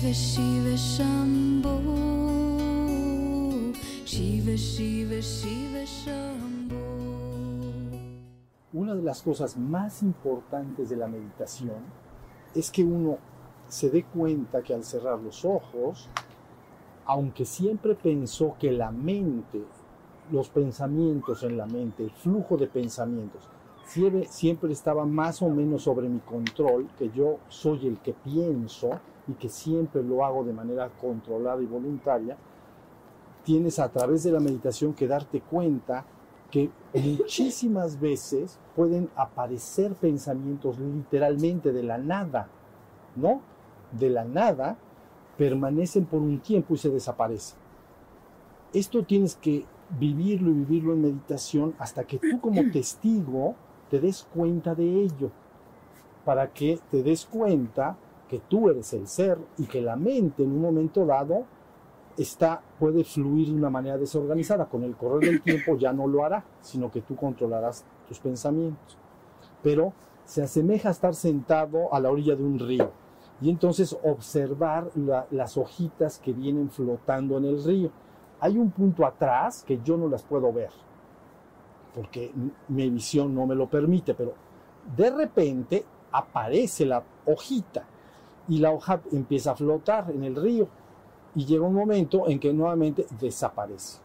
Shiva Shiva Shiva Shiva Shiva Una de las cosas más importantes de la meditación es que uno se dé cuenta que al cerrar los ojos, aunque siempre pensó que la mente, los pensamientos en la mente, el flujo de pensamientos, siempre estaba más o menos sobre mi control, que yo soy el que pienso y que siempre lo hago de manera controlada y voluntaria, tienes a través de la meditación que darte cuenta que muchísimas veces pueden aparecer pensamientos literalmente de la nada, ¿no? De la nada, permanecen por un tiempo y se desaparecen. Esto tienes que vivirlo y vivirlo en meditación hasta que tú como testigo te des cuenta de ello, para que te des cuenta que tú eres el ser y que la mente en un momento dado está, puede fluir de una manera desorganizada. Con el correr del tiempo ya no lo hará, sino que tú controlarás tus pensamientos. Pero se asemeja a estar sentado a la orilla de un río y entonces observar la- las hojitas que vienen flotando en el río. Hay un punto atrás que yo no las puedo ver, porque mi visión no me lo permite, pero de repente aparece la hojita y la hoja empieza a flotar en el río y llega un momento en que nuevamente desaparece.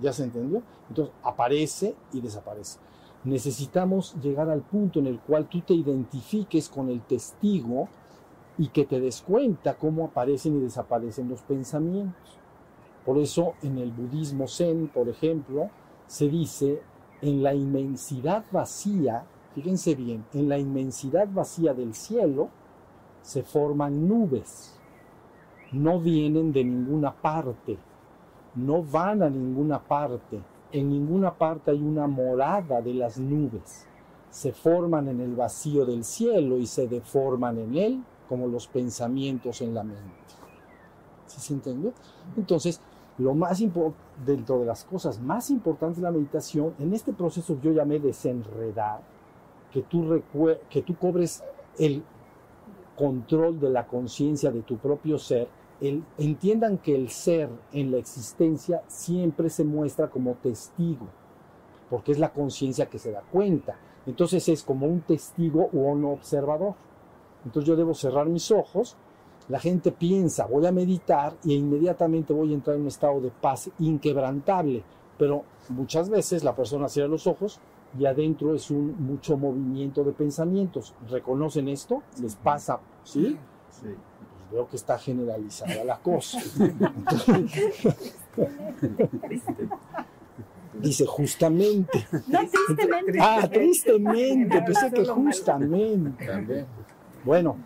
¿Ya se entendió? Entonces aparece y desaparece. Necesitamos llegar al punto en el cual tú te identifiques con el testigo y que te des cuenta cómo aparecen y desaparecen los pensamientos. Por eso en el budismo zen, por ejemplo, se dice en la inmensidad vacía, fíjense bien, en la inmensidad vacía del cielo se forman nubes. No vienen de ninguna parte, no van a ninguna parte. En ninguna parte hay una morada de las nubes. Se forman en el vacío del cielo y se deforman en él como los pensamientos en la mente. ¿Sí se entendió? Entonces, lo más dentro de las cosas más importantes de la meditación, en este proceso yo llamé desenredar, que tú, que tú cobres el control de la conciencia de tu propio ser, el- entiendan que el ser en la existencia siempre se muestra como testigo, porque es la conciencia que se da cuenta. Entonces es como un testigo o un observador. Entonces yo debo cerrar mis ojos, la gente piensa, voy a meditar y inmediatamente voy a entrar en un estado de paz inquebrantable, pero muchas veces la persona cierra los ojos y adentro es un mucho movimiento de pensamientos. ¿Reconocen esto? ¿Les pasa? ¿Sí? Sí. Pues veo que está generalizada la cosa. Dice justamente. No, tristemente. Ah, tristemente, pensé que justamente. También. Bueno,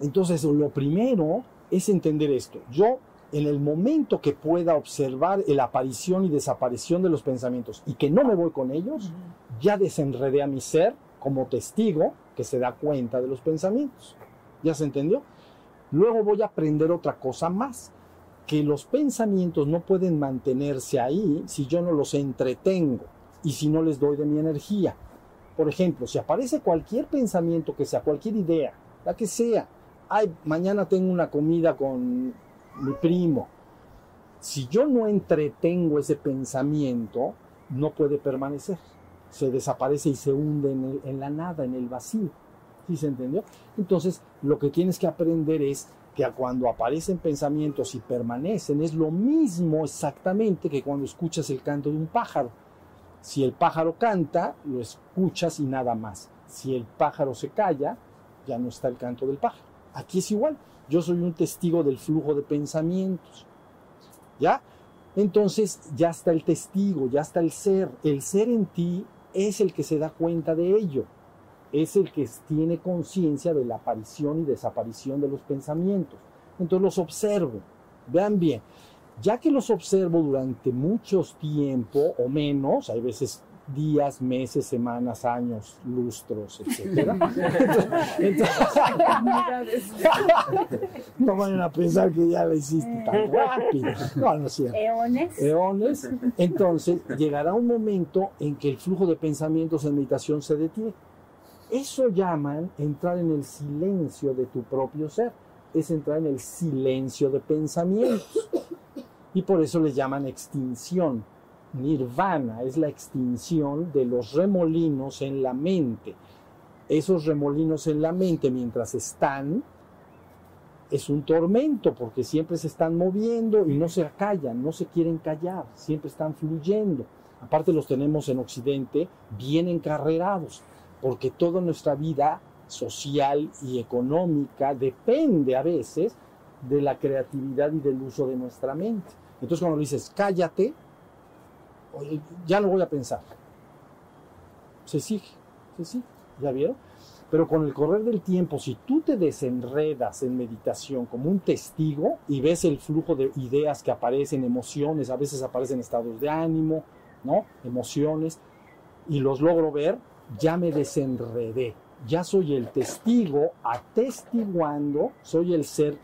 entonces lo primero es entender esto. Yo, en el momento que pueda observar la aparición y desaparición de los pensamientos y que no me voy con ellos, ya desenredé a mi ser como testigo que se da cuenta de los pensamientos. ¿Ya se entendió? Luego voy a aprender otra cosa más, que los pensamientos no pueden mantenerse ahí si yo no los entretengo y si no les doy de mi energía. Por ejemplo, si aparece cualquier pensamiento que sea, cualquier idea, la que sea, ay, mañana tengo una comida con mi primo. Si yo no entretengo ese pensamiento, no puede permanecer. Se desaparece y se hunde en, el- la nada, en el vacío. ¿Sí se entendió? Entonces, lo que tienes que aprender es que cuando aparecen pensamientos y permanecen, es lo mismo exactamente que cuando escuchas el canto de un pájaro. Si el pájaro canta, lo escuchas y nada más. Si el pájaro se calla, ya no está el canto del pájaro. Aquí es igual. Yo soy un testigo del flujo de pensamientos. ¿Ya? Entonces ya está el testigo, ya está el ser. El ser en ti es el que se da cuenta de ello. Es el que tiene conciencia de la aparición y desaparición de los pensamientos. Entonces los observo. Vean bien, ya que los observo durante muchos tiempo o menos, hay veces días, meses, semanas, años, lustros, etc. no vayan a pensar que ya lo hiciste tan rápido. No, no es cierto. Eones. Eones. Entonces llegará un momento en que el flujo de pensamientos en meditación se detiene. Eso llaman entrar en el silencio de tu propio ser. es entrar en el silencio de pensamientos. Y por eso le llaman extinción. Nirvana es la extinción de los remolinos en la mente. Esos remolinos en la mente mientras están es un tormento porque siempre se están moviendo y no se callan, no se quieren callar, siempre están fluyendo. Aparte los tenemos en Occidente bien encarrerados, porque toda nuestra vida social y económica depende a veces de la creatividad y del uso de nuestra mente. Entonces cuando dices, cállate, ya lo voy a pensar. Se sigue, se sigue, ¿ya vieron? Pero con el correr del tiempo, si tú te desenredas en meditación como un testigo y ves el flujo de ideas que aparecen, emociones, a veces aparecen estados de ánimo, ¿no? Emociones, y los logro ver, ya me desenredé. Ya soy el testigo atestiguando, soy el ser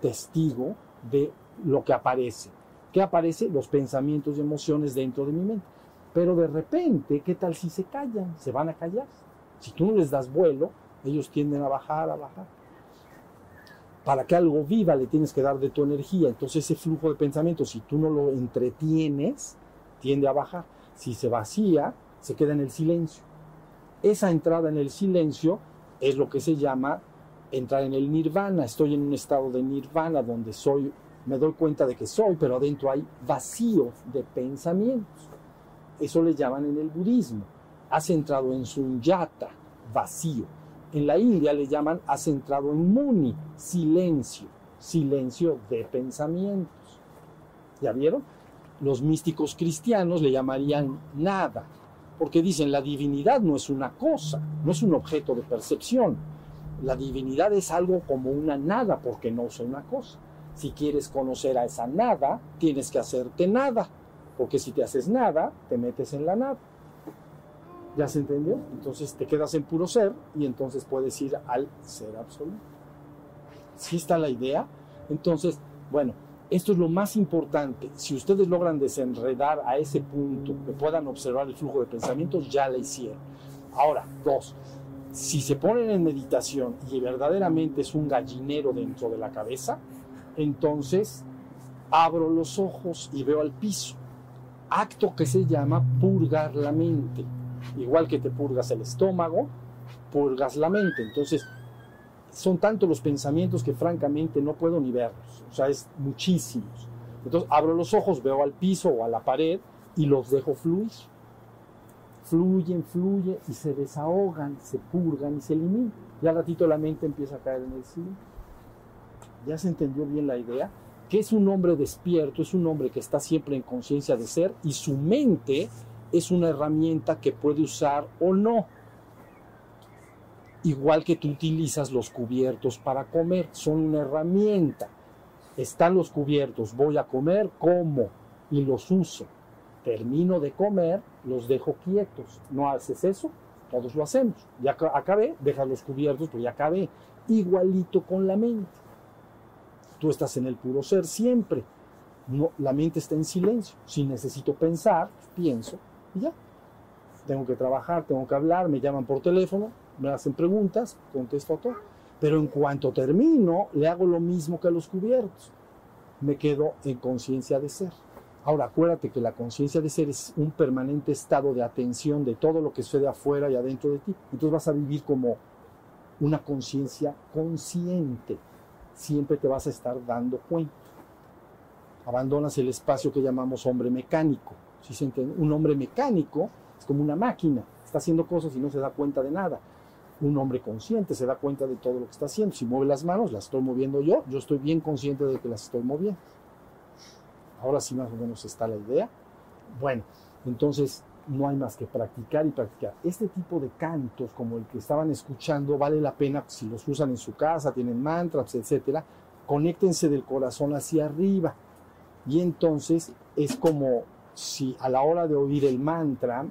testigo de lo que aparece. ¿Qué aparece? Los pensamientos y emociones dentro de mi mente. Pero de repente, ¿qué tal si se callan? Se van a callar. Si tú no les das vuelo, ellos tienden a bajar, a bajar. Para que algo viva le tienes que dar de tu energía. Entonces ese flujo de pensamiento, si tú no lo entretienes, tiende a bajar. Si se vacía, se queda en el silencio. Esa entrada en el silencio es lo que se llama entrar en el nirvana. Estoy en un estado de nirvana donde soy, me doy cuenta de que soy, pero adentro hay vacío de pensamientos. Eso le llaman en el budismo has entrado en sunyata, vacío. En la India le llaman has entrado en muni, silencio, silencio de pensamientos. ¿Ya vieron? Los místicos cristianos le llamarían nada, porque dicen la divinidad no es una cosa, no es un objeto de percepción. La divinidad es algo como una nada, porque no es una cosa. Si quieres conocer a esa nada, tienes que hacerte nada, porque si te haces nada, te metes en la nada. ¿Ya se entendió? Entonces te quedas en puro ser y entonces puedes ir al ser absoluto. ¿Sí está la idea? Entonces, bueno, esto es lo más importante. Si ustedes logran desenredar a ese punto, que puedan observar el flujo de pensamientos, ya la hicieron. Ahora, dos, si se ponen en meditación y verdaderamente es un gallinero dentro de la cabeza, entonces abro los ojos y veo al piso. Acto que se llama purgar la mente igual que te purgas el estómago, purgas la mente. Entonces, son tantos los pensamientos que francamente no puedo ni verlos. O sea, es muchísimos. Entonces, abro los ojos, veo al piso o a la pared y los dejo fluir. Fluyen, fluyen y se desahogan, se purgan y se eliminan. Y al ratito la mente empieza a caer en el silencio. ¿Ya se entendió bien la idea? Que es un hombre despierto, es un hombre que está siempre en conciencia de ser y su mente es una herramienta que puede usar o no. Igual que tú utilizas los cubiertos para comer, son una herramienta. Están los cubiertos, voy a comer, como y los uso. Termino de comer, los dejo quietos. ¿No haces eso? Todos lo hacemos. Ya acabé, dejas los cubiertos, pues ya acabé. Igualito con la mente. Tú estás en el puro ser siempre. La mente está en silencio. Si necesito pensar, pienso y ya. Tengo que trabajar, tengo que hablar, me llaman por teléfono, me hacen preguntas, contesto a todo. Pero en cuanto termino, le hago lo mismo que a los cubiertos. Me quedo en conciencia de ser. Ahora, acuérdate que la conciencia de ser es un permanente estado de atención de todo lo que sucede afuera y adentro de ti. Entonces vas a vivir como una conciencia consciente. Siempre te vas a estar dando cuenta. Abandonas el espacio que llamamos hombre mecánico un hombre mecánico es como una máquina, está haciendo cosas y no se da cuenta de nada. Un hombre consciente se da cuenta de todo lo que está haciendo. Si mueve las manos, las estoy moviendo yo, yo estoy bien consciente de que las estoy moviendo. Ahora sí más o menos está la idea. Bueno, entonces no hay más que practicar y practicar. Este tipo de cantos, como el que estaban escuchando, vale la pena si los usan en su casa, tienen mantras, etcétera. Conéctense del corazón hacia arriba. Y entonces es como si a la hora de oír el mantra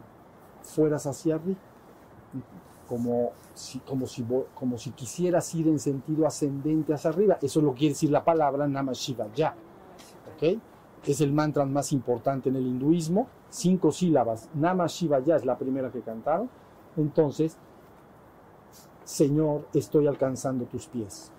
fueras hacia arriba, como si, como si, como si quisieras ir en sentido ascendente hacia arriba. Eso lo quiere decir la palabra Namah Shivaya. ¿ok? Es el mantra más importante en el hinduismo, cinco sílabas. Namah Shivaya es la primera que cantaron. Entonces, Señor, estoy alcanzando tus pies.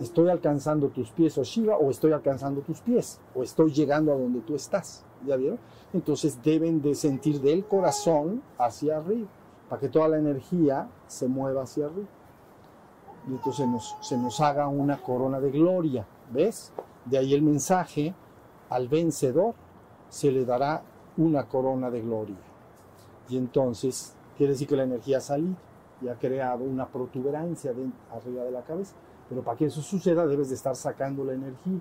estoy alcanzando tus pies, o Shiva, o estoy alcanzando tus pies, o estoy llegando a donde tú estás. ¿Ya vieron? Entonces deben de sentir del corazón hacia arriba, para que toda la energía se mueva hacia arriba. Y entonces nos, se nos haga una corona de gloria, ¿ves? De ahí el mensaje, al vencedor se le dará una corona de gloria. Y entonces quiere decir que la energía ha salido y ha creado una protuberancia arriba de la cabeza. Pero para que eso suceda debes de estar sacando la energía.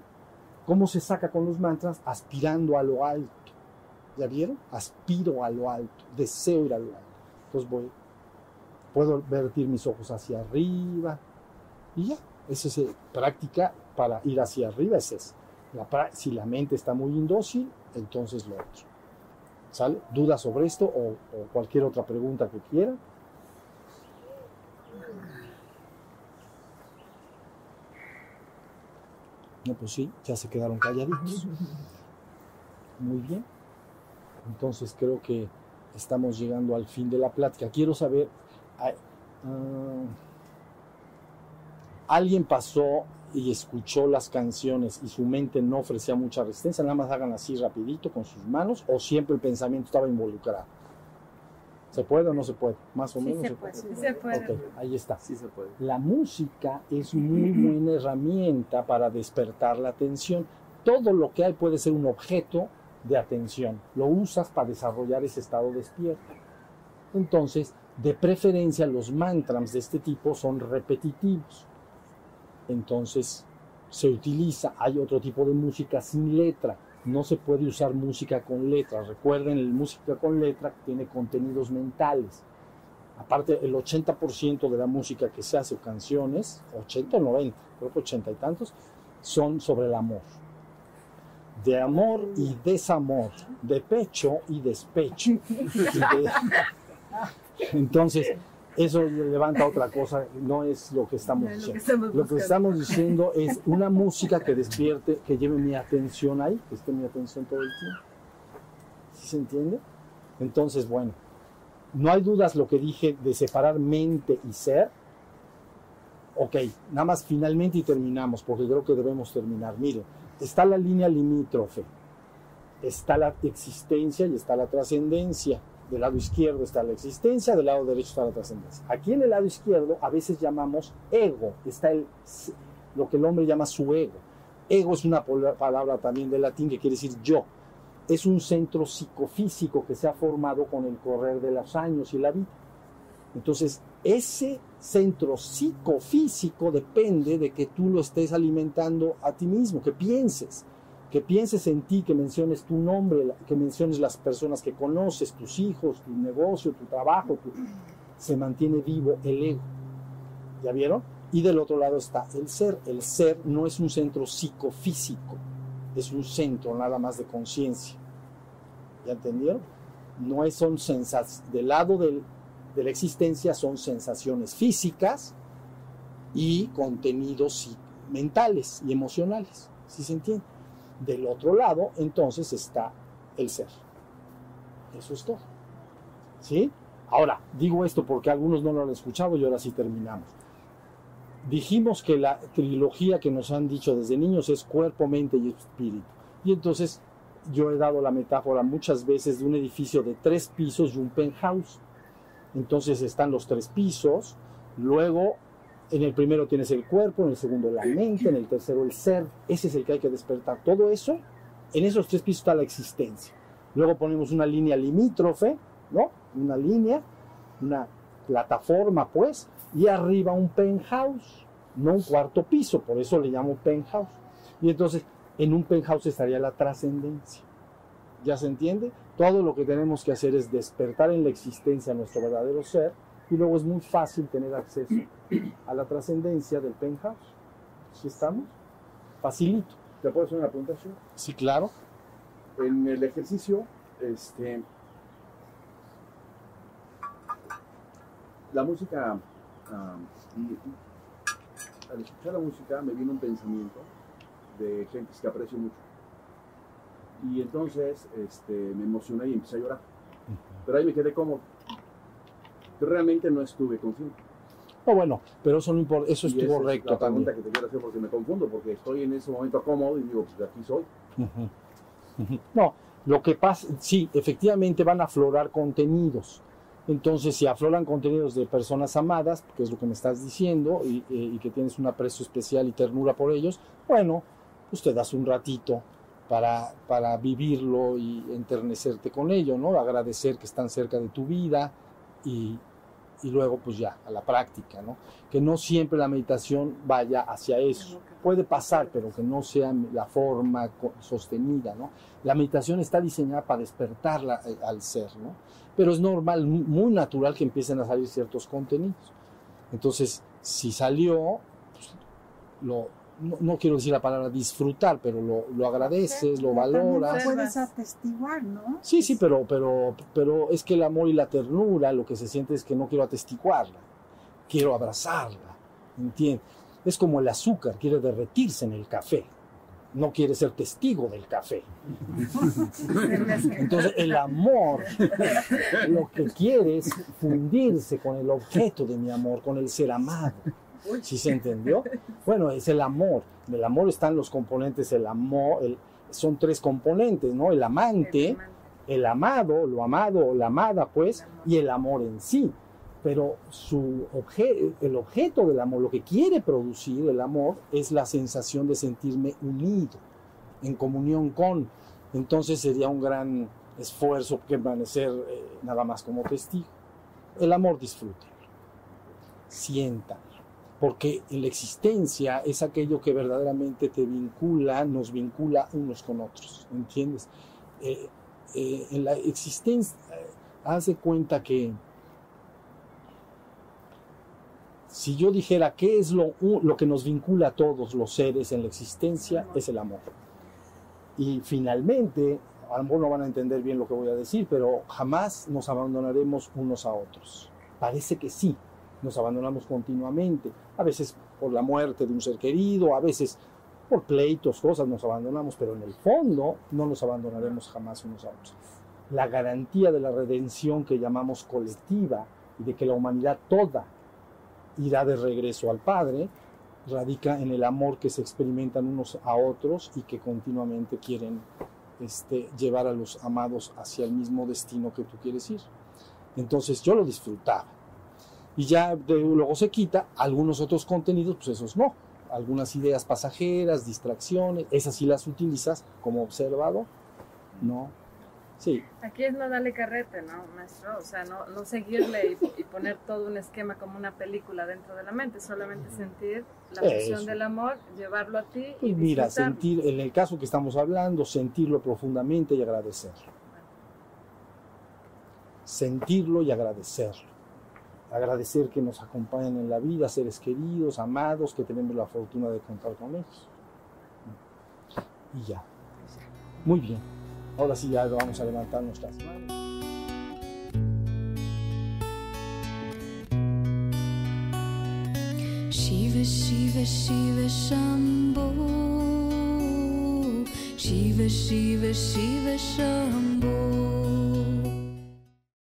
¿Cómo se saca con los mantras? Aspirando a lo alto. ¿Ya vieron? Aspiro a lo alto, deseo ir a lo alto. Entonces voy, puedo vertir mis ojos hacia arriba y ya. Esa es práctica para ir hacia arriba, es esa. Si la mente está muy indócil, entonces lo otro. ¿Sale? ¿Dudas sobre esto o, o cualquier otra pregunta que quieran? No, pues sí, ya se quedaron calladitos. Muy bien. Entonces creo que estamos llegando al fin de la plática. Quiero saber, uh, ¿alguien pasó y escuchó las canciones y su mente no ofrecía mucha resistencia? Nada más hagan así rapidito con sus manos o siempre el pensamiento estaba involucrado. ¿Se puede o no se puede? Más o Sí menos. se puede, sí se puede. Ahí está. Sí se puede. La música es muy buena herramienta para despertar la atención. Todo lo que hay puede ser un objeto de atención. Lo usas para desarrollar ese estado despierto. Entonces, de preferencia, los mantras de este tipo son repetitivos. Entonces, se utiliza, hay otro tipo de música sin letra. No se puede usar música con letra. Recuerden, la música con letra tiene contenidos mentales. Aparte, el 80% de la música que se hace, canciones, 80 o 90, creo que 80 y tantos, son sobre el amor. De amor y desamor, de pecho y despecho. De- Entonces, eso levanta otra cosa, no es lo que estamos lo que diciendo. estamos Lo que estamos diciendo es una música que despierte, que lleve mi atención ahí, que esté mi atención todo el tiempo. ¿Sí se entiende? Entonces, bueno, no hay dudas lo que dije de separar mente y ser. Ok, nada más finalmente y terminamos, porque creo que debemos terminar. Miren, está la línea limítrofe, está la existencia y está la trascendencia. Del lado izquierdo está la existencia, del lado derecho está la trascendencia. Aquí en el lado izquierdo a veces llamamos ego, está el, lo que el hombre llama su ego. Ego es una palabra también de latín que quiere decir yo. Es un centro psicofísico que se ha formado con el correr de los años y la vida. Entonces, ese centro psicofísico depende de que tú lo estés alimentando a ti mismo, que pienses, que pienses en ti, que menciones tu nombre, que menciones las personas que conoces, tus hijos, tu negocio, tu trabajo, se mantiene vivo el ego. ¿Ya vieron? Y del otro lado está el ser. El ser no es un centro psicofísico, es un centro nada más de conciencia. ¿Ya entendieron? No es, son sensaciones. Del lado del- de la existencia son sensaciones físicas y contenidos mentales y emocionales. ¿Sí se entiende? Del otro lado, entonces, está el ser. Eso es todo. ¿Sí? Ahora, digo esto porque algunos no lo han escuchado y ahora sí terminamos. Dijimos que la trilogía que nos han dicho desde niños es cuerpo, mente y espíritu. Y entonces yo he dado la metáfora muchas veces de un edificio de tres pisos y un penthouse. Entonces están los tres pisos, luego en el primero tienes el cuerpo, en el segundo la mente, en el tercero el ser. Ese es el que hay que despertar. Todo eso, en esos tres pisos está la existencia. Luego ponemos una línea limítrofe, ¿no? Una línea, una plataforma, pues, y arriba un penthouse, no un cuarto piso, por eso le llamo penthouse. Y entonces, en un penthouse estaría la trascendencia. ¿Ya se entiende? Todo lo que tenemos que hacer es despertar en la existencia nuestro verdadero ser y luego es muy fácil tener acceso a la trascendencia del penthouse. ¿Sí estamos? Facilito. ¿Te puedo hacer una pregunta, Shu? Sí, claro. En el ejercicio, este, la música, y- al escuchar la música me viene un pensamiento de gente que aprecio mucho. Y entonces este, me emocioné y empecé a llorar. Pero ahí me quedé como, realmente no estuve consciente. No, bueno, pero eso no importa, eso es Y esa correcto la pregunta también. que te quiero hacer porque me confundo, porque estoy en ese momento cómodo y digo, pues aquí soy. No, lo que pasa, sí, efectivamente van a aflorar contenidos. Entonces, si afloran contenidos de personas amadas, que es lo que me estás diciendo, y, eh, y que tienes un aprecio especial y ternura por ellos, bueno, pues te das un ratito para, para vivirlo y enternecerte con ello, ¿no? Agradecer que están cerca de tu vida y, y luego, pues ya, a la práctica, ¿no? Que no siempre la meditación vaya hacia eso. Puede pasar, pero que no sea la forma sostenida, ¿no? La meditación está diseñada para despertarla eh, al ser, ¿no? Pero es normal, mu- muy natural que empiecen a salir ciertos contenidos. Entonces, si salió, pues, lo, no, no quiero decir la palabra disfrutar, pero lo, lo agradeces, lo valoras. lo puedes atestiguar, ¿no? Sí, sí, pero, pero, pero es que el amor y la ternura, lo que se siente es que no quiero atestiguarla, quiero abrazarla, ¿entiendes? Es como el azúcar, quiere derretirse en el café, no quiere ser testigo del café. Entonces el amor lo que quiere es fundirse con el objeto de mi amor, con el ser amado. ¿Sí se entendió? Bueno, es el amor. El amor están los componentes, el amor, el- son tres componentes, ¿no? El amante, el amado, lo amado o la amada, pues, y el amor en sí. Pero su obje- el objeto del amor, lo que quiere producir el amor, es la sensación de sentirme unido, en comunión con. Entonces sería un gran esfuerzo permanecer eh, nada más como testigo. El amor disfrútenlo, siéntanlo, porque la existencia es aquello que verdaderamente te vincula, nos vincula unos con otros, ¿entiendes? Eh, eh, en la existencia, eh, haz de cuenta que si yo dijera qué es lo, lo que nos vincula a todos los seres en la existencia, es el amor. Y finalmente, a lo mejor no van a entender bien lo que voy a decir, pero jamás nos abandonaremos unos a otros. Parece que sí, nos abandonamos continuamente, a veces por la muerte de un ser querido, a veces por pleitos, cosas nos abandonamos, pero en el fondo no nos abandonaremos jamás unos a otros. La garantía de la redención que llamamos colectiva y de que la humanidad toda irá de regreso al Padre radica en el amor que se experimentan unos a otros y que continuamente quieren este, llevar a los amados hacia el mismo destino que tú quieres ir. Entonces yo lo disfrutaba. Y ya de- luego se quita, algunos otros contenidos, pues esos no. Algunas ideas pasajeras, distracciones, esas sí las utilizas como observado, ¿no? Sí, Aquí es no darle carrete, ¿no, maestro? O sea, no, no seguirle y, y poner todo un esquema como una película dentro de la mente, solamente sentir la Eso. del amor, llevarlo a ti y Pues mira, disfrutarlo. sentir, en el caso que estamos hablando, sentirlo profundamente y agradecerlo. Sentirlo y agradecerlo. Agradecer que nos acompañan en la vida, seres queridos, amados, que tenemos la fortuna de contar con ellos. Y ya. Muy bien. Ahora sí ya vamos a levantar nuestras manos. Shiva Shiva Shiva Shambho Shiva Shiva Shiva Shambho